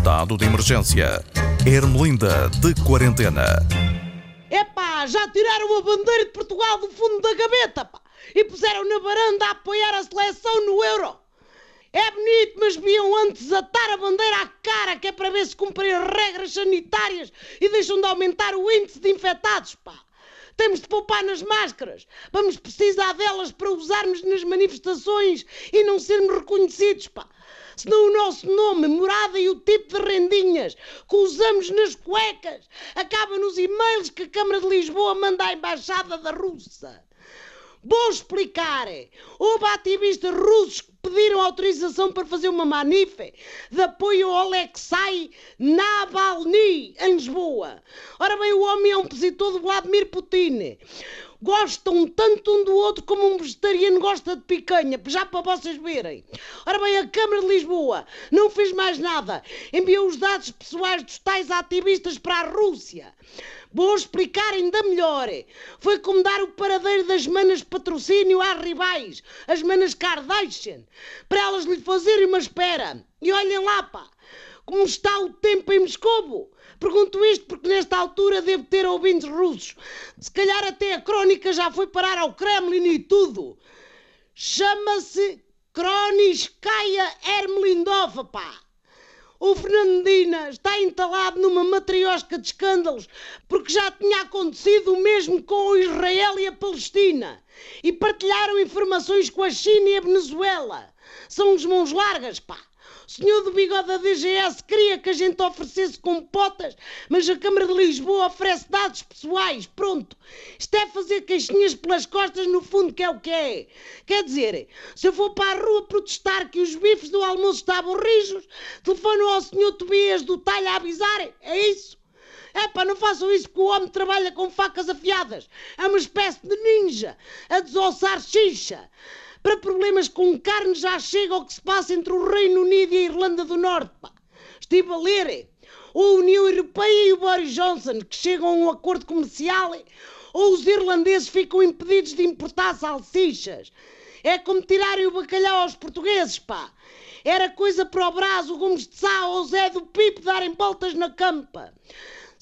Estado de emergência. Ermelinda de quarentena. Epá, já tiraram a bandeira de Portugal do fundo da gaveta, pá, e puseram na varanda a apoiar a seleção no Euro. É bonito, mas deviam antes atar a bandeira à cara, que é para ver se cumprem as regras sanitárias e deixam de aumentar o índice de infectados, pá. Temos de poupar nas máscaras. Vamos precisar delas para usarmos nas manifestações e não sermos reconhecidos, pá. Senão o nosso nome, morada e o tipo de rendinhas que usamos nas cuecas acaba nos e-mails que a Câmara de Lisboa manda à Embaixada da Rússia. Vou explicar. Houve ativistas russos que pediram autorização para fazer uma manife de apoio ao Alexei Navalny em Lisboa. Ora bem, o homem é um opositor de Vladimir Putin. Gostam tanto um do outro como um vegetariano gosta de picanha, já para vocês verem. Ora bem, a Câmara de Lisboa não fez mais nada. Enviou os dados pessoais dos tais ativistas para a Rússia. Vou explicar ainda melhor. Foi como dar o paradeiro das manas patrocínio às rivais, as manas Kardashian, para elas lhe fazerem uma espera. E olhem lá, pá, como está o tempo em Moscovo. Pergunto isto porque nesta altura devo ter ouvintes russos. Se calhar até a crónica já foi parar ao Kremlin e tudo. Chama-se Kroniskaya Ermelindova, pá. O Fernandina está entalado numa matriosca de escândalos porque já tinha acontecido o mesmo com Israel e a Palestina e partilharam informações com a China e a Venezuela. São os mãos largas, pá. Senhor do bigode da DGS queria que a gente oferecesse compotas, mas a Câmara de Lisboa oferece dados pessoais. Pronto. Isto é fazer queixinhas pelas costas, no fundo, que é o que é. Quer dizer, se eu for para a rua protestar que os bifes do almoço estavam rijos, telefono ao senhor Tobias do talho a avisar. É isso? É pá, não façam isso porque o homem trabalha com facas afiadas. É uma espécie de ninja a desossar xixa. Para problemas com carne já chega ao que se passa entre o Reino Unido e a Irlanda do Norte. Pá. Estive a ler. Ou a União Europeia e o Boris Johnson que chegam a um acordo comercial ou os irlandeses ficam impedidos de importar salsichas. É como tirarem o bacalhau aos portugueses, pá. Era coisa para o Brás, o Gomes de Sá ou o Zé do Pipo darem voltas na campa.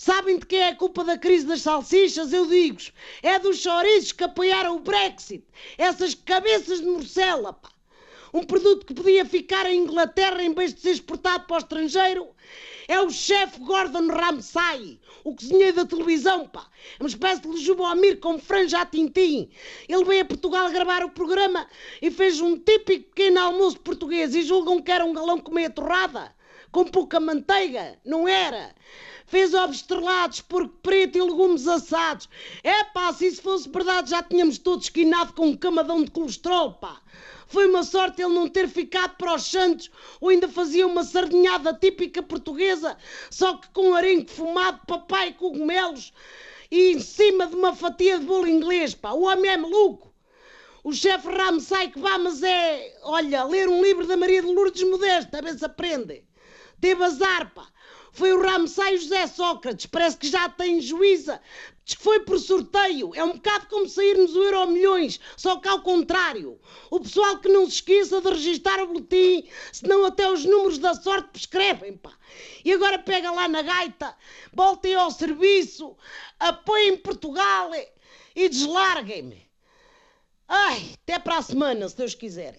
Sabem de quem é a culpa da crise das salsichas? Eu digo é dos chouriços que apoiaram o Brexit. Essas cabeças de morcela, pá. Um produto que podia ficar em Inglaterra em vez de ser exportado para o estrangeiro é o chefe Gordon Ramsay, o cozinheiro da televisão, pá. É uma espécie de Lejubomir com franja a tintim. Ele veio a Portugal gravar o programa e fez um típico pequeno almoço português e julgam que era um galão com meia torrada, com pouca manteiga. Não era fez ovos estrelados, porco preto e legumes assados. É pá, se isso fosse verdade já tínhamos todos esquinado com um camadão de colesterol, pá. Foi uma sorte ele não ter ficado para os Santos ou ainda fazia uma sardinhada típica portuguesa, só que com arenque fumado, papai e cogumelos e em cima de uma fatia de bolo inglês, pá. O homem é maluco. O chefe Ramsay que vá, mas é, olha, ler um livro da Maria de Lourdes Modesto, a ver se aprende. Teve azar, pá. Foi o Ramsay José Sócrates, parece que já tem juíza. Diz que foi por sorteio. É um bocado como sairmos o Euro Milhões, só que ao contrário. O pessoal que não se esqueça de registar o boletim, senão até os números da sorte prescrevem, pá. E agora pega lá na gaita, voltem ao serviço, apoiem Portugal e deslarguem-me. Ai, até para a semana, se Deus quiser.